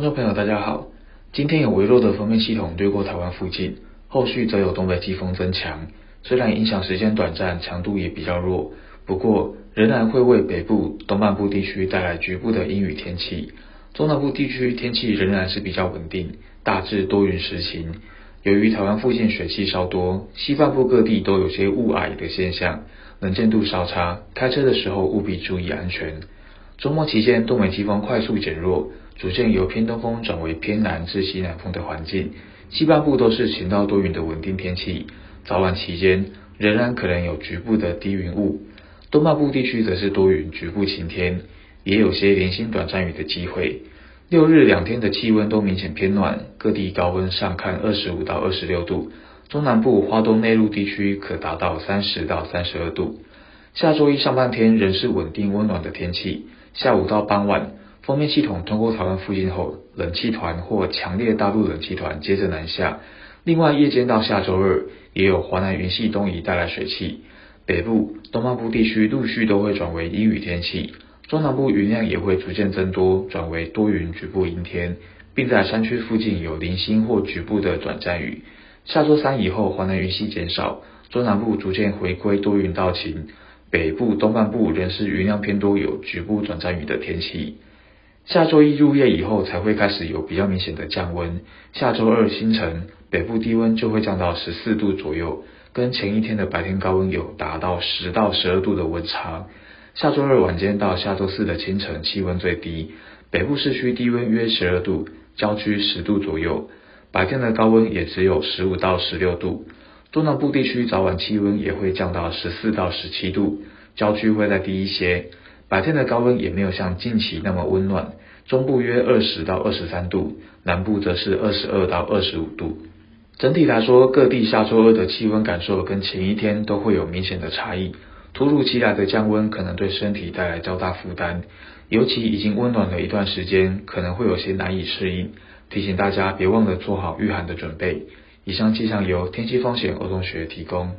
观众朋友，大家好。今天有微弱的锋面系统掠过台湾附近，后续则有东北季风增强。虽然影响时间短暂，强度也比较弱，不过仍然会为北部、东半部地区带来局部的阴雨天气。中南部地区天气仍然是比较稳定，大致多云时晴。由于台湾附近水汽稍多，西半部各地都有些雾霭的现象，能见度稍差，开车的时候务必注意安全。周末期间，东北季风快速减弱。逐渐由偏东风转为偏南至西南风的环境，西半部都是晴到多云的稳定天气。早晚期间仍然可能有局部的低云雾，东半部地区则是多云局部晴天，也有些零星短暂雨的机会。六日两天的气温都明显偏暖，各地高温上看二十五到二十六度，中南部、花东内陆地区可达到三十到三十二度。下周一上半天仍是稳定温暖的天气，下午到傍晚。锋面系统通过台湾附近后，冷气团或强烈大陆冷气团接着南下。另外，夜间到下周二，也有华南云系东移带来水汽，北部、东半部地区陆续都会转为阴雨天气，中南部云量也会逐渐增多，转为多云局部阴天，并在山区附近有零星或局部的短暂雨。下周三以后，华南云系减少，中南部逐渐回归多云到晴，北部、东半部仍是云量偏多，有局部短暂雨的天气。下周一入夜以后才会开始有比较明显的降温。下周二清晨，北部低温就会降到十四度左右，跟前一天的白天高温有达到十到十二度的温差。下周二晚间到下周四的清晨，气温最低，北部市区低温约十二度，郊区十度左右，白天的高温也只有十五到十六度。中南部地区早晚气温也会降到十四到十七度，郊区会再低一些。白天的高温也没有像近期那么温暖，中部约二十到二十三度，南部则是二十二到二十五度。整体来说，各地下周二的气温感受跟前一天都会有明显的差异。突如其来的降温可能对身体带来较大负担，尤其已经温暖了一段时间，可能会有些难以适应。提醒大家别忘了做好御寒的准备。以上气象由天气风险欧动学提供。